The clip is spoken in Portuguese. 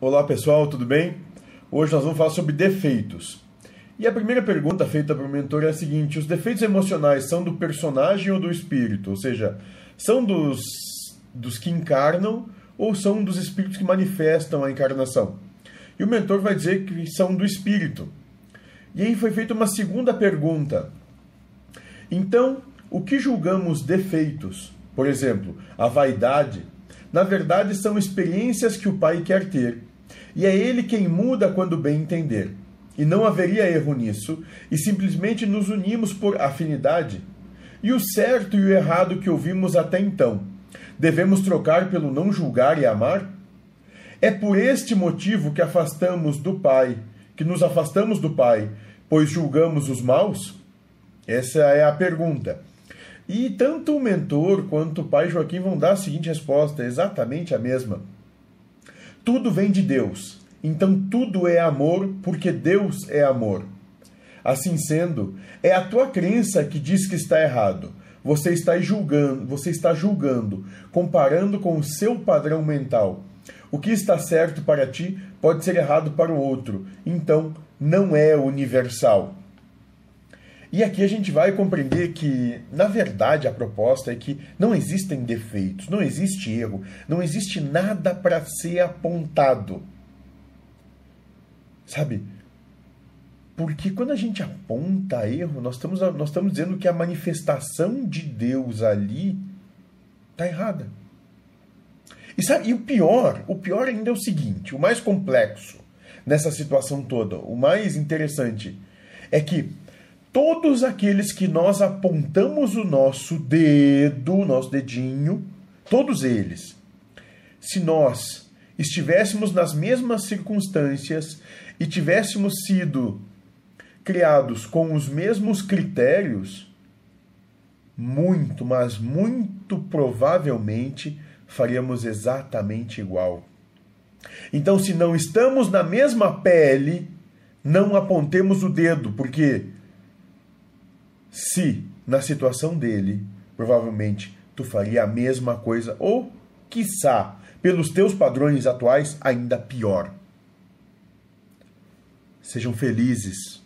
Olá pessoal, tudo bem? Hoje nós vamos falar sobre defeitos. E a primeira pergunta feita para o mentor é a seguinte: os defeitos emocionais são do personagem ou do espírito? Ou seja, são dos, dos que encarnam ou são dos espíritos que manifestam a encarnação? E o mentor vai dizer que são do espírito. E aí foi feita uma segunda pergunta. Então, o que julgamos defeitos? Por exemplo, a vaidade, na verdade são experiências que o pai quer ter. E é ele quem muda quando bem entender. E não haveria erro nisso, e simplesmente nos unimos por afinidade. E o certo e o errado que ouvimos até então, devemos trocar pelo não julgar e amar? É por este motivo que afastamos do Pai, que nos afastamos do Pai, pois julgamos os maus? Essa é a pergunta. E tanto o mentor quanto o pai Joaquim vão dar a seguinte resposta, exatamente a mesma. Tudo vem de Deus, então tudo é amor, porque Deus é amor. Assim sendo, é a tua crença que diz que está errado. Você está julgando, você está julgando, comparando com o seu padrão mental. O que está certo para ti pode ser errado para o outro, então não é universal. E aqui a gente vai compreender que, na verdade, a proposta é que não existem defeitos, não existe erro, não existe nada para ser apontado. Sabe? Porque quando a gente aponta erro, nós estamos, nós estamos dizendo que a manifestação de Deus ali está errada. E, sabe, e o pior, o pior ainda é o seguinte, o mais complexo nessa situação toda, o mais interessante, é que todos aqueles que nós apontamos o nosso dedo, o nosso dedinho, todos eles, se nós estivéssemos nas mesmas circunstâncias e tivéssemos sido criados com os mesmos critérios, muito, mas muito provavelmente faríamos exatamente igual. Então, se não estamos na mesma pele, não apontemos o dedo, porque se na situação dele, provavelmente tu faria a mesma coisa ou, quiçá, pelos teus padrões atuais, ainda pior. Sejam felizes